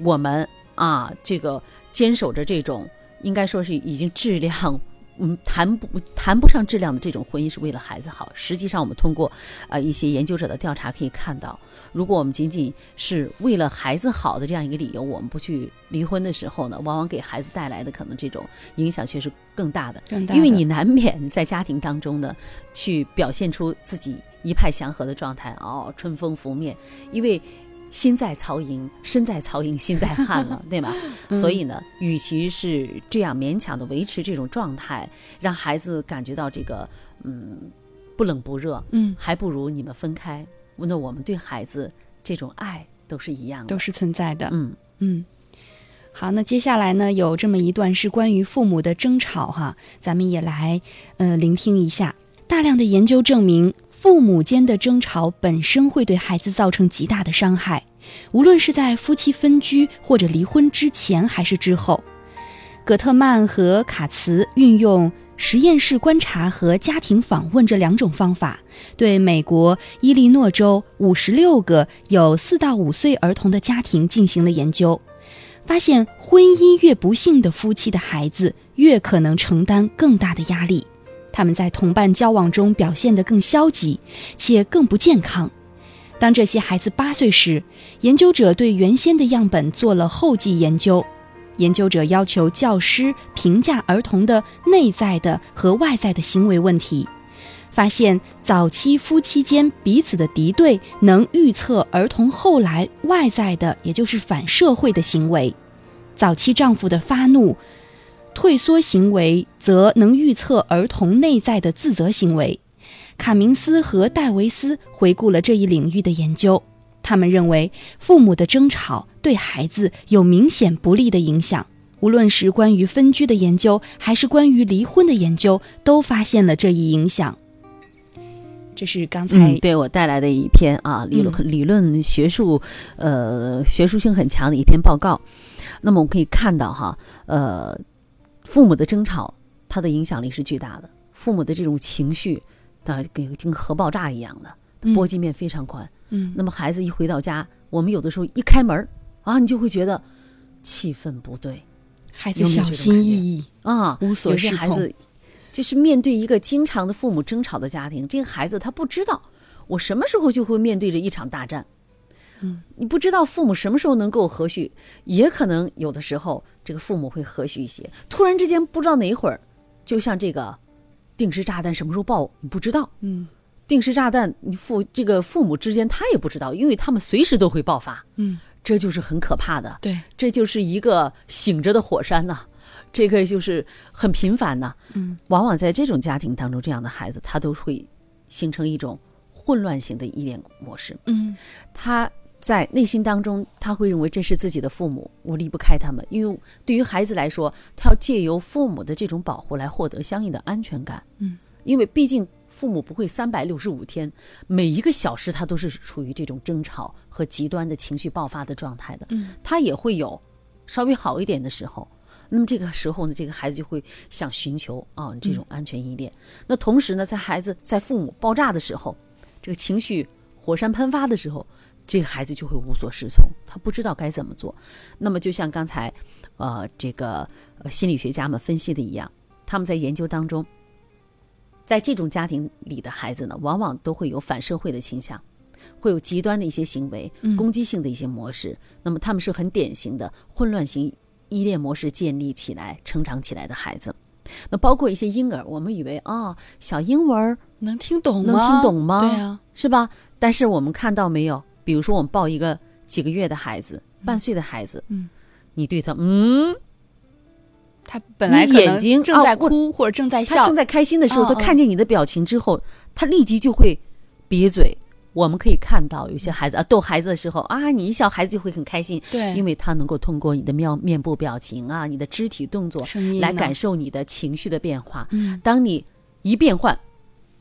我们啊，这个坚守着这种应该说是已经质量。嗯，谈不谈不上质量的这种婚姻是为了孩子好。实际上，我们通过呃、一些研究者的调查可以看到，如果我们仅仅是为了孩子好的这样一个理由，我们不去离婚的时候呢，往往给孩子带来的可能这种影响却是更大的。更大的因为你难免在家庭当中呢，去表现出自己一派祥和的状态，哦，春风拂面，因为心在曹营，身在曹营心在汉了，对吧？所以呢，与其是这样勉强的维持这种状态，让孩子感觉到这个嗯不冷不热，嗯，还不如你们分开。那我们对孩子这种爱都是一样的，都是存在的。嗯嗯，好，那接下来呢，有这么一段是关于父母的争吵哈，咱们也来呃聆听一下。大量的研究证明，父母间的争吵本身会对孩子造成极大的伤害，无论是在夫妻分居或者离婚之前还是之后。葛特曼和卡茨运用实验室观察和家庭访问这两种方法，对美国伊利诺州五十六个有四到五岁儿童的家庭进行了研究，发现婚姻越不幸的夫妻的孩子越可能承担更大的压力，他们在同伴交往中表现得更消极，且更不健康。当这些孩子八岁时，研究者对原先的样本做了后继研究。研究者要求教师评价儿童的内在的和外在的行为问题，发现早期夫妻间彼此的敌对能预测儿童后来外在的，也就是反社会的行为；早期丈夫的发怒、退缩行为则能预测儿童内在的自责行为。卡明斯和戴维斯回顾了这一领域的研究。他们认为，父母的争吵对孩子有明显不利的影响。无论是关于分居的研究，还是关于离婚的研究，都发现了这一影响。这是刚才、嗯，对我带来的一篇啊理论、理论学术，呃，学术性很强的一篇报告。那么我们可以看到哈，呃，父母的争吵，它的影响力是巨大的。父母的这种情绪，它跟跟核爆炸一样的，波及面非常宽。嗯，那么孩子一回到家，我们有的时候一开门啊，你就会觉得气氛不对，孩子小心翼翼啊，无所适从。孩子就是面对一个经常的父母争吵的家庭，这个孩子他不知道我什么时候就会面对着一场大战。嗯，你不知道父母什么时候能够和煦，也可能有的时候这个父母会和煦一些，突然之间不知道哪一会儿，就像这个定时炸弹什么时候爆，你不知道。嗯。定时炸弹，你父这个父母之间他也不知道，因为他们随时都会爆发，嗯，这就是很可怕的，对，这就是一个醒着的火山呐、啊，这个就是很频繁呐、啊，嗯，往往在这种家庭当中，这样的孩子他都会形成一种混乱型的依恋模式，嗯，他在内心当中他会认为这是自己的父母，我离不开他们，因为对于孩子来说，他要借由父母的这种保护来获得相应的安全感，嗯，因为毕竟。父母不会三百六十五天，每一个小时他都是处于这种争吵和极端的情绪爆发的状态的。嗯，他也会有稍微好一点的时候。那么这个时候呢，这个孩子就会想寻求啊这种安全依恋。嗯、那同时呢，在孩子在父母爆炸的时候，这个情绪火山喷发的时候，这个孩子就会无所适从，他不知道该怎么做。那么就像刚才呃这个呃心理学家们分析的一样，他们在研究当中。在这种家庭里的孩子呢，往往都会有反社会的倾向，会有极端的一些行为、嗯、攻击性的一些模式。那么他们是很典型的混乱型依恋模式建立起来、成长起来的孩子。那包括一些婴儿，我们以为啊、哦，小婴儿能听懂能听懂吗？对啊，是吧？但是我们看到没有？比如说我们抱一个几个月的孩子、半岁的孩子，嗯，你对他，嗯。他本来眼睛正在哭、啊、或者正在笑，他正在开心的时候，哦、他看见你的表情之后，他立即就会瘪嘴。我们可以看到有些孩子啊，逗孩子的时候啊，你一笑，孩子就会很开心，对，因为他能够通过你的面面部表情啊，你的肢体动作来感受你的情绪的变化。嗯，当你一变换，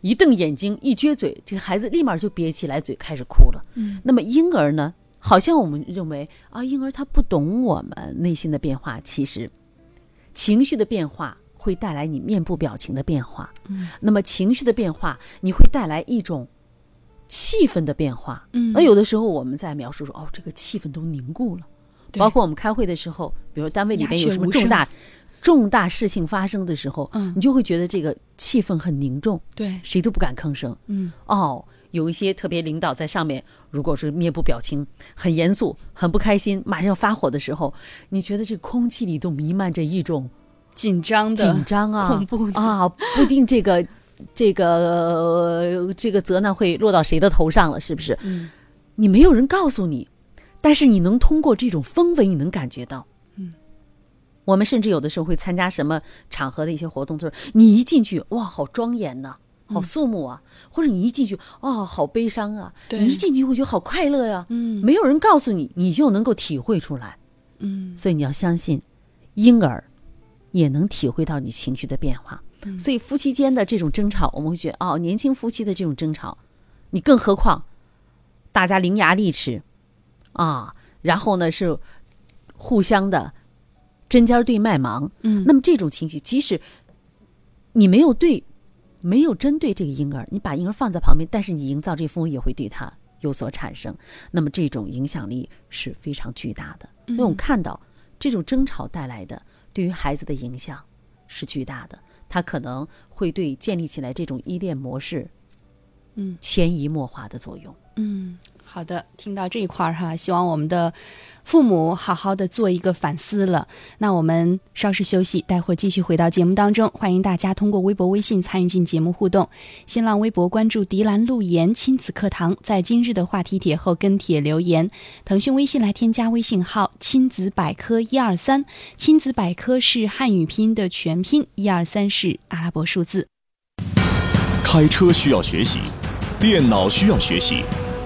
一瞪眼睛，一撅嘴，这个孩子立马就憋起来嘴，开始哭了。嗯，那么婴儿呢？好像我们认为啊，婴儿他不懂我们内心的变化，其实情绪的变化会带来你面部表情的变化。嗯，那么情绪的变化，你会带来一种气氛的变化。嗯而有的时候我们在描述说，哦，这个气氛都凝固了。对包括我们开会的时候，比如单位里边有什么重大重大事情发生的时候，嗯你就会觉得这个气氛很凝重，对，谁都不敢吭声。嗯哦，有一些特别领导在上面，如果是面部表情很严肃、很不开心，马上要发火的时候，你觉得这空气里都弥漫着一种紧张的紧张啊、恐怖的啊，不定这个这个、呃这个责难会落到谁的头上了，是不是？嗯你没有人告诉你，但是你能通过这种氛围，你能感觉到。嗯，我们甚至有的时候会参加什么场合的一些活动，就是你一进去，哇，好庄严呐、好肃穆啊，或者你一进去，哦，好悲伤啊，你一进去会觉得好快乐呀、嗯没有人告诉你，你就能够体会出来。嗯所以你要相信，婴儿也能体会到你情绪的变化。嗯所以夫妻间的这种争吵，我们会觉得哦，年轻夫妻的这种争吵，你更何况大家伶牙俐齿啊，然后呢是互相的针尖儿对麦芒。嗯那么这种情绪，即使你没有对，没有针对这个婴儿，你把婴儿放在旁边，但是你营造这氛围也会对他有所产生。那么这种影响力是非常巨大的。因为我们看到这种争吵带来的对于孩子的影响是巨大的，他可能会对建立起来这种依恋模式，嗯，潜移默化的作用。嗯，好的，听到这一块儿哈，希望我们的父母好好的做一个反思了。那我们稍事休息，待会儿继续回到节目当中。欢迎大家通过微博、微信参与进节目互动。新浪微博关注“迪兰路言亲子课堂”，在今日的话题帖后跟帖留言。腾讯微信来添加微信号“亲子百科一二三”，亲子百科是汉语拼音的全拼，一二三是阿拉伯数字。开车需要学习，电脑需要学习，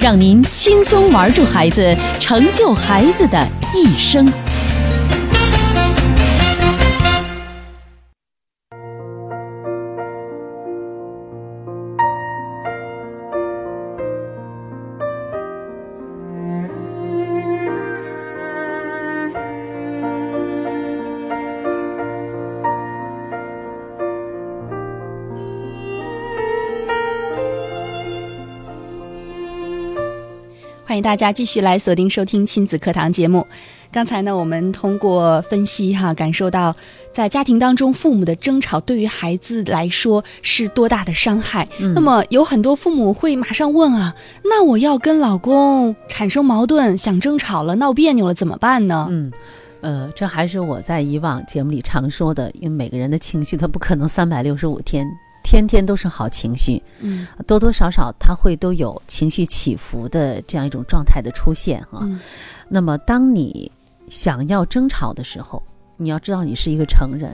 让您轻松玩住孩子，成就孩子的一生。欢迎大家继续来锁定收听亲子课堂节目。刚才呢，我们通过分析哈，感受到在家庭当中父母的争吵对于孩子来说是多大的伤害。那么有很多父母会马上问啊，那我要跟老公产生矛盾，想争吵了，闹别扭了，怎么办呢？嗯，呃，这还是我在以往节目里常说的，因为每个人的情绪他不可能三百六十五天天天都是好情绪，嗯。多多少少他会都有情绪起伏的这样一种状态的出现哈、嗯。那么当你想要争吵的时候，你要知道你是一个成人，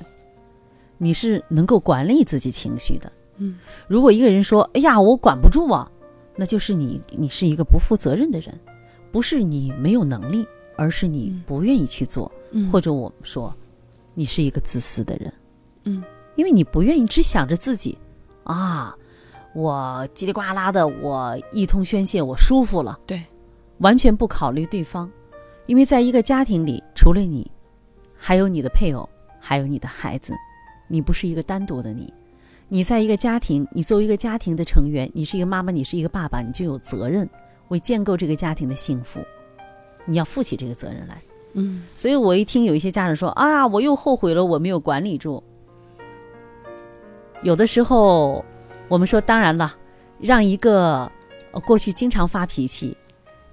你是能够管理自己情绪的。嗯，如果一个人说：“哎呀，我管不住啊”，那就是你你是一个不负责任的人，不是你没有能力，而是你嗯。不愿意去做，嗯。或者我们说，你是一个自私的人。嗯因为你不愿意只想着自己，啊，我叽里呱啦的，我一通宣泄，我舒服了，对，完全不考虑对方，因为在一个家庭里，除了你，还有你的配偶，还有你的孩子，你不是一个单独的你。你在一个家庭，你作为一个家庭的成员，你是一个妈妈，你是一个爸爸，你就有责任为建构这个家庭的幸福，你要负起这个责任来。嗯所以我一听有一些家长说啊，我又后悔了，我没有管理住。有的时候，我们说当然了，让一个呃过去经常发脾气，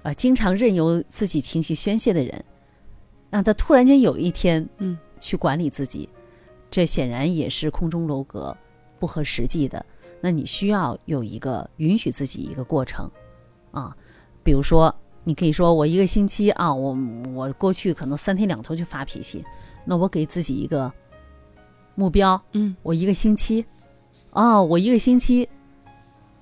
呃经常任由自己情绪宣泄的人，让他突然间有一天嗯去管理自己，这显然也是空中楼阁，不合实际的。那你需要有一个允许自己一个过程啊，比如说，你可以说我一个星期啊，我我过去可能三天两头就发脾气，那我给自己一个目标，嗯，我一个星期，哦，我一个星期，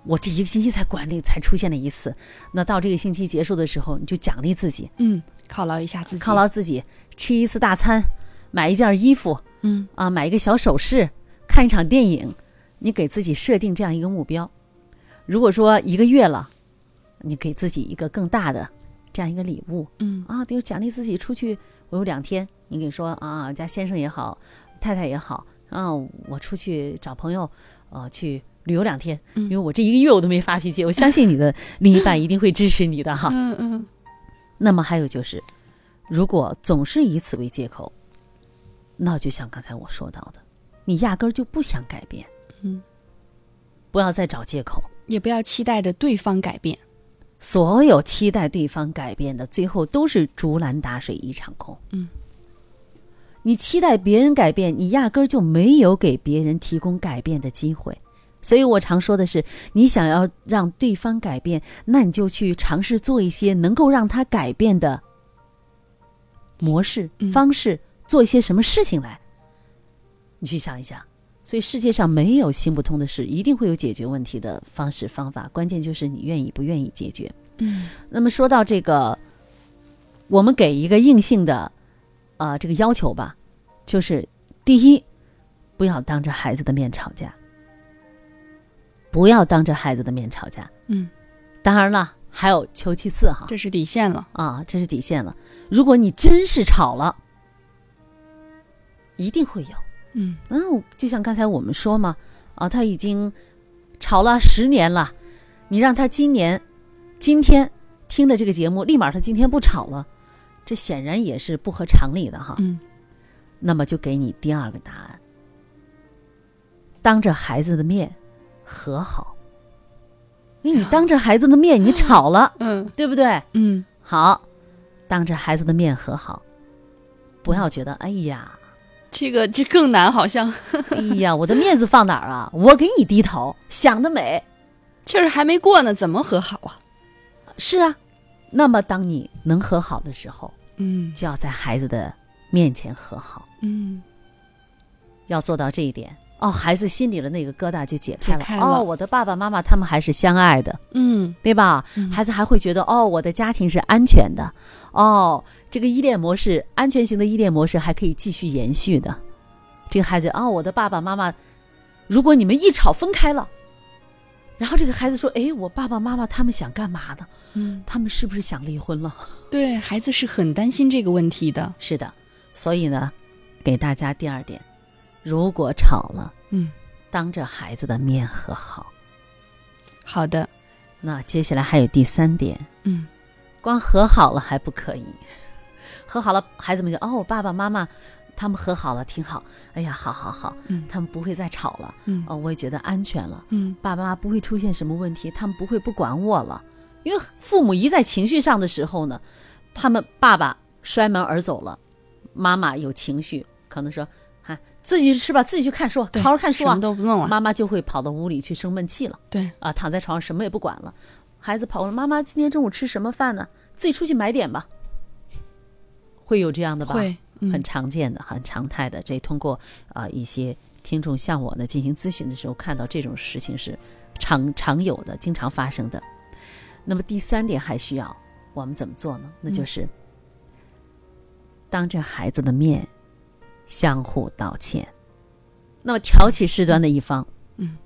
我这一个星期才管理才出现了一次，那到这个星期结束的时候，你就奖励自己，嗯，犒劳一下自己，犒劳自己，吃一次大餐，买一件衣服，嗯。啊，买一个小首饰，看一场电影，你给自己设定这样一个目标。如果说一个月了，你给自己一个更大的这样一个礼物。嗯。啊，比如奖励自己出去，我有两天，你给说啊，家先生也好，太太也好，啊，我出去找朋友，呃，去旅游两天，嗯因为我这一个月我都没发脾气，我相信你的另一半一定会支持你的哈。嗯嗯那么还有就是，如果总是以此为借口，那就像刚才我说到的，你压根儿就不想改变，嗯，不要再找借口。也不要期待着对方改变。所有期待对方改变的，最后都是竹篮打水一场空。嗯，你期待别人改变，你压根儿就没有给别人提供改变的机会。所以我常说的是，你想要让对方改变，那你就去尝试做一些能够让他改变的模式、嗯方式，做一些什么事情来。你去想一想。所以世界上没有行不通的事，一定会有解决问题的方式方法，关键就是你愿意不愿意解决。嗯那么说到这个，我们给一个硬性的，啊、这个要求吧，就是第一，不要当着孩子的面吵架，不要当着孩子的面吵架。嗯，当然了，还有求其次哈，这是底线了。啊，这是底线了。如果你真是吵了，一定会有。嗯然后就像刚才我们说嘛，啊，他已经吵了十年了，你让他今年、今天听的这个节目，立马他今天不吵了，这显然也是不合常理的哈。嗯那么就给你第二个答案，当着孩子的面和好，因为你当着孩子的面你吵了，嗯对不对？嗯好，当着孩子的面和好，不要觉得哎呀。这个这更难，好像 哎呀，我的面子放哪儿啊？我给你低头，想得美。气儿还没过呢，怎么和好啊？是啊，那么当你能和好的时候，嗯就要在孩子的面前和好，嗯要做到这一点。哦，孩子心里的那个疙瘩就解开了。开了哦，我的爸爸妈妈他们还是相爱的，嗯对吧？嗯孩子还会觉得哦，我的家庭是安全的。哦，这个依恋模式，安全型的依恋模式还可以继续延续的。这个孩子哦，我的爸爸妈妈，如果你们一吵分开了，然后这个孩子说：“哎，我爸爸妈妈他们想干嘛呢？嗯，他们是不是想离婚了 对孩子是很担心这个问题的。？”是的，所以呢，给大家第二点，如果吵了，嗯，当着孩子的面和好。好的。那接下来还有第三点，嗯光和好了还不可以，和好了，孩子们就哦，爸爸妈妈他们和好了，挺好。哎呀，好好好，嗯他们不会再吵了，嗯哦，我也觉得安全了。嗯爸爸妈妈不会出现什么问题，他们不会不管我了。因为父母一在情绪上的时候呢，他们爸爸摔门而走了，妈妈有情绪，可能说，啊，自己去吃吧，自己去看书，好好看书啊什么。都不弄了。妈妈就会跑到屋里去生闷气了。对，啊，躺在床上什么也不管了。孩子跑过来，妈妈今天中午吃什么饭呢？自己出去买点吧。会有这样的吧？会嗯很常见的、很常态的。这通过啊、一些听众向我呢进行咨询的时候，看到这种事情是常常有的、经常发生的。那么第三点还需要我们怎么做呢？那就是、当着孩子的面相互道歉。那么挑起事端的一方，嗯，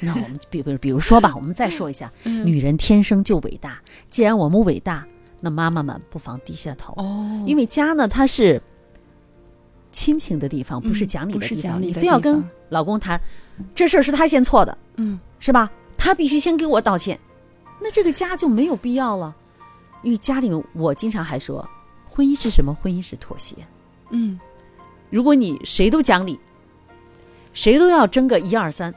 那我们比比比如说吧，我们再说一下，嗯女人天生就伟大。既然我们伟大，那妈妈们不妨低下头，哦，因为家呢，它是亲情的地方，不是嗯讲理的地方。你非要跟老公谈，这事儿是他先错的，嗯是吧？他必须先给我道歉，那这个家就没有必要了。因为家里面，我经常还说，婚姻是什么？婚姻是妥协。嗯如果你谁都讲理，谁都要争个一二三，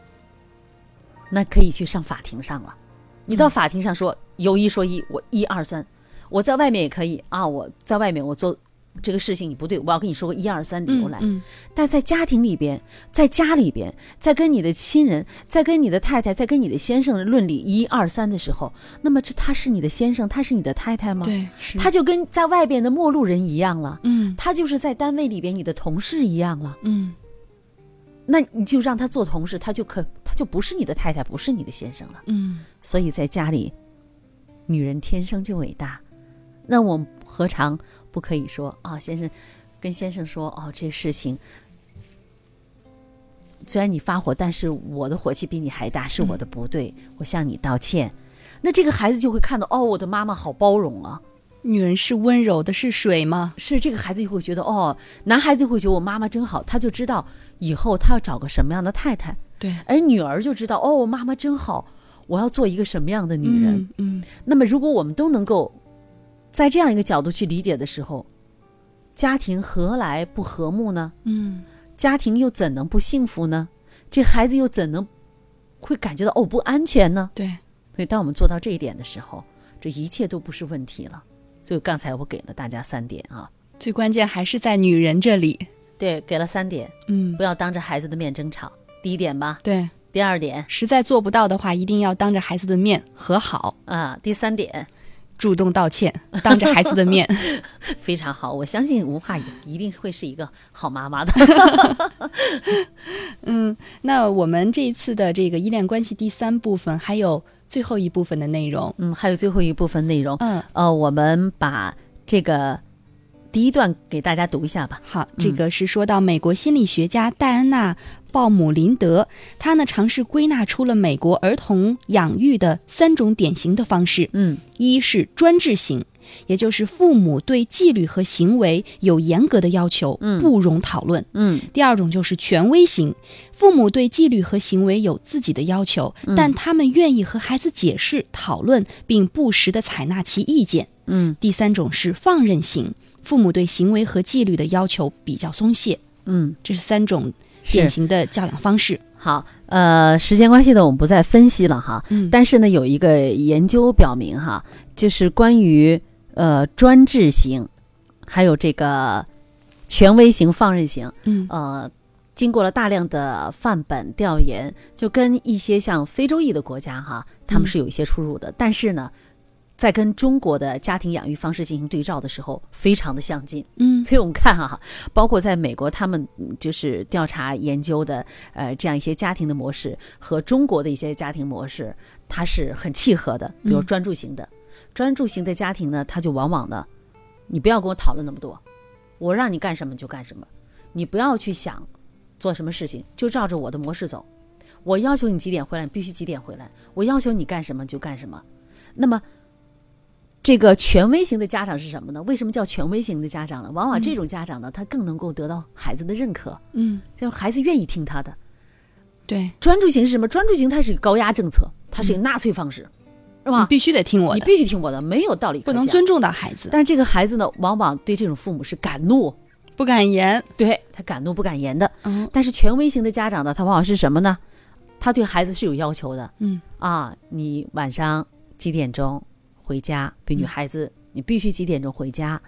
那可以去上法庭上了。你到法庭上说有一说一，我一二三，我在外面也可以啊，我在外面我做这个事情你不对，我要跟你说个一二三理由来。嗯但在家庭里边，在家里边，在跟你的亲人，在跟你的太太，在跟你的先生论理一二三的时候，那么这他是你的先生，他是你的太太吗？，对，是他就跟在外边的陌路人一样了，嗯他就是在单位里边你的同事一样了。嗯那你就让他做同事，他就可他就不是你的太太，不是你的先生了。嗯所以在家里，女人天生就伟大。那我们何尝不可以说啊，先生，跟先生说哦，这事情虽然你发火，但是我的火气比你还大，是我的不对，我向你道歉。那这个孩子就会看到哦，我的妈妈好包容啊，女人是温柔的，是水吗？是这个孩子就会觉得哦，男孩子就会觉得我妈妈真好，他就知道以后他要找个什么样的太太。对，而女儿就知道哦，我妈妈真好，我要做一个什么样的女人。嗯嗯那么，如果我们都能够在这样一个角度去理解的时候，家庭何来不和睦呢？嗯家庭又怎能不幸福呢？这孩子又怎能会感觉到哦不安全呢？对，所以，当我们做到这一点的时候，这一切都不是问题了。所以刚才我给了大家三点啊，最关键还是在女人这里。对，给了三点，嗯不，要当着孩子的面争吵，第一点吧。对，第二点实在做不到的话，一定要当着孩子的面和好，啊，第三点主动道歉，当着孩子的面。非常好，我相信吴化一定会是一个好妈妈的。嗯，那我们这一次的这个依恋关系第三部分，还有最后一部分的内容。嗯，还有最后一部分内容，嗯，呃，我们把这个第一段给大家读一下吧。好，这个是说到美国心理学家戴安娜·鲍姆林德，他呢尝试归纳出了美国儿童养育的三种典型的方式。嗯一是专制型，也就是父母对纪律和行为有严格的要求，嗯不容讨论。嗯第二种就是权威型，父母对纪律和行为有自己的要求，但他们愿意和孩子解释、讨论，并不时的采纳其意见。嗯第三种是放任型，父母对行为和纪律的要求比较松懈。嗯，这是三种是典型的教养方式。好，呃，时间关系呢，我们不再分析了哈。嗯但是呢，有一个研究表明哈，就是关于呃专制型，还有这个权威型、放任型，嗯呃，经过了大量的范本调研，就跟一些像非洲裔的国家哈，他们嗯是有一些出入的。但是呢，在跟中国的家庭养育方式进行对照的时候，非常的相近。嗯所以我们看哈、包括在美国，他们嗯就是调查研究的呃这样一些家庭的模式和中国的一些家庭模式，它是很契合的。比如嗯专注型的，专注型的家庭呢，它就往往呢，你不要跟我讨论那么多，我让你干什么就干什么，你不要去想做什么事情，就照着我的模式走。我要求你几点回来，你必须几点回来；我要求你干什么就干什么。那么，这个权威型的家长是什么呢？为什么叫权威型的家长呢？往往这种家长呢，他更能够得到孩子的认可，嗯，就是孩子愿意听他的。对，专注型是什么？专注型它是一个高压政策，它是一个纳粹方式，是吧？你必须得听我的你，必须听我的，没有道理。不能尊重到孩子，但是这个孩子呢，往往对这种父母是敢怒，不敢言。对他敢怒不敢言的。嗯但是权威型的家长呢，他往往是什么呢？他对孩子是有要求的嗯啊，你晚上几点钟回家？比如女孩子，你必须几点钟回家。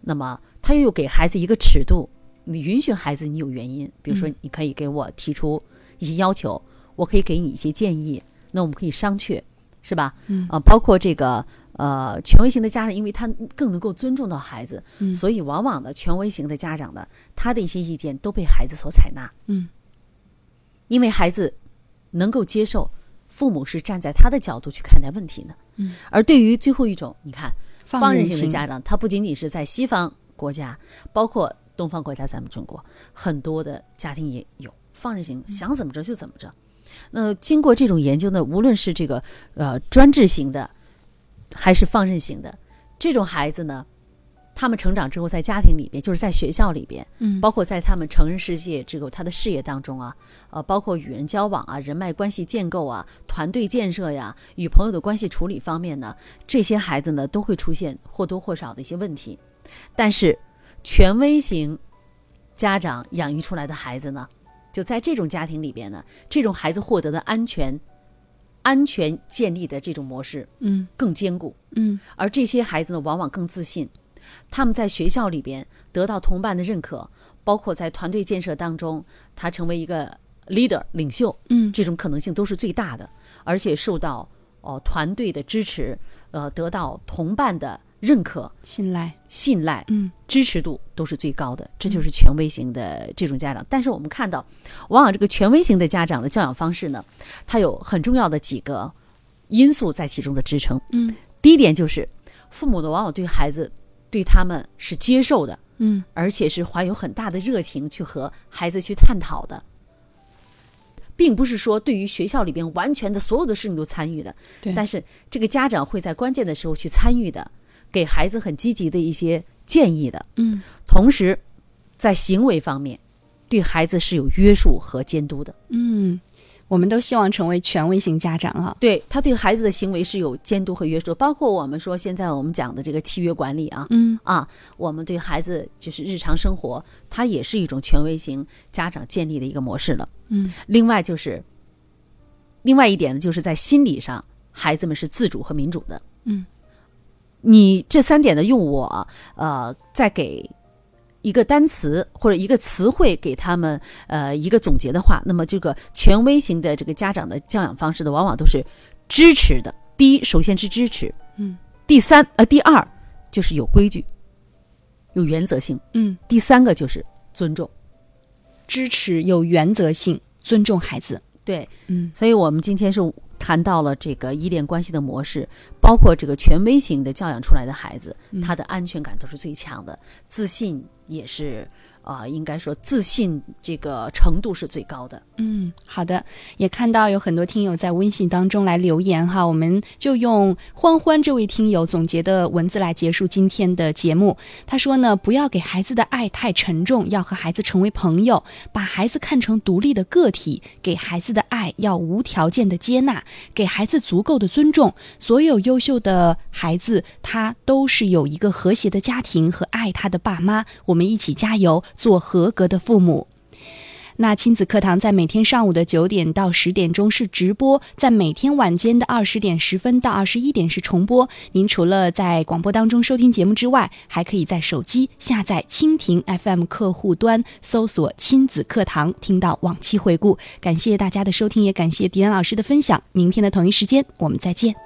那么他又有给孩子一个尺度，你允许孩子你有原因，比如说嗯你可以给我提出一些要求，我可以给你一些建议，那我们可以商榷，是吧？嗯啊，包括这个呃权威型的家长，因为他更能够尊重到孩子，嗯所以往往的权威型的家长呢，他的一些意见都被孩子所采纳，嗯因为孩子能够接受父母是站在他的角度去看待问题呢。嗯，而对于最后一种，你看放任任型的家长，他不仅仅是在西方国家，包括东方国家，咱们中国很多的家庭也有放任型，想怎么着就怎么着。那经过这种研究呢，无论是这个呃专制型的，还是放任型的，这种孩子呢，他们成长之后，在家庭里边，就是在学校里边，嗯包括在他们成人世界之后，他的事业当中啊，呃，包括与人交往啊、人脉关系建构啊、团队建设呀、与朋友的关系处理方面呢，这些孩子呢都会出现或多或少的一些问题。但是，权威型家长养育出来的孩子呢，就在这种家庭里边呢，这种孩子获得的安全、安全建立的这种模式嗯更坚固。嗯而这些孩子呢，往往更自信，他们在学校里边得到同伴的认可，包括在团队建设当中，他成为一个 leader 领袖，嗯这种可能性都是最大的，而且受到哦团队的支持，呃，得到同伴的认可、信赖，信赖，嗯支持度都是最高的，这就是权威型的这种家长。但是我们看到，往往这个权威型的家长的教养方式呢，它有很重要的几个因素在其中的支撑。嗯第一点就是，父母呢往往对孩子，对他们是接受的，嗯。而且是怀有很大的热情去和孩子去探讨的，并不是说对于学校里边完全的所有的事情都参与的，对。但是这个家长会在关键的时候去参与的，给孩子很积极的一些建议的，嗯。同时在行为方面对孩子是有约束和监督的。嗯，我们都希望成为权威型家长啊。对他对孩子的行为是有监督和约束，包括我们说现在我们讲的这个契约管理啊，嗯啊，我们对孩子就是日常生活，它也是一种权威型家长建立的一个模式了。嗯，另外就是，另外一点呢，就是在心理上，孩子们是自主和民主的。嗯，你这三点呢，用我呃再给一个单词或者一个词汇给他们呃一个总结的话，那么这个权威型的这个家长的教养方式呢，往往都是支持的。第一，首先是支持，嗯，第三呃第二就是有规矩，有原则性，嗯，第三个就是尊重。支持有原则性，尊重孩子。对，嗯。所以我们今天是谈到了这个依恋关系的模式，包括这个权威型的教养出来的孩子，他的安全感都是最强的，自信也是啊、应该说自信这个程度是最高的。嗯，好的，也看到有很多听友在微信当中来留言哈，我们就用欢欢这位听友总结的文字来结束今天的节目。他说呢，不要给孩子的爱太沉重，要和孩子成为朋友，把孩子看成独立的个体，给孩子的爱要无条件的接纳，给孩子足够的尊重。所有优秀的孩子，他都是有一个和谐的家庭和爱他的爸妈。我们一起加油，做合格的父母。那亲子课堂在每天上午的九点到十点钟是直播，在每天晚间的二十点十分到二十一点是重播。您除了在广播当中收听节目之外，还可以在手机下载蜻蜓 FM 客户端，搜索“亲子课堂”，听到往期回顾。感谢大家的收听，也感谢迪安老师的分享。明天的同一时间，我们再见。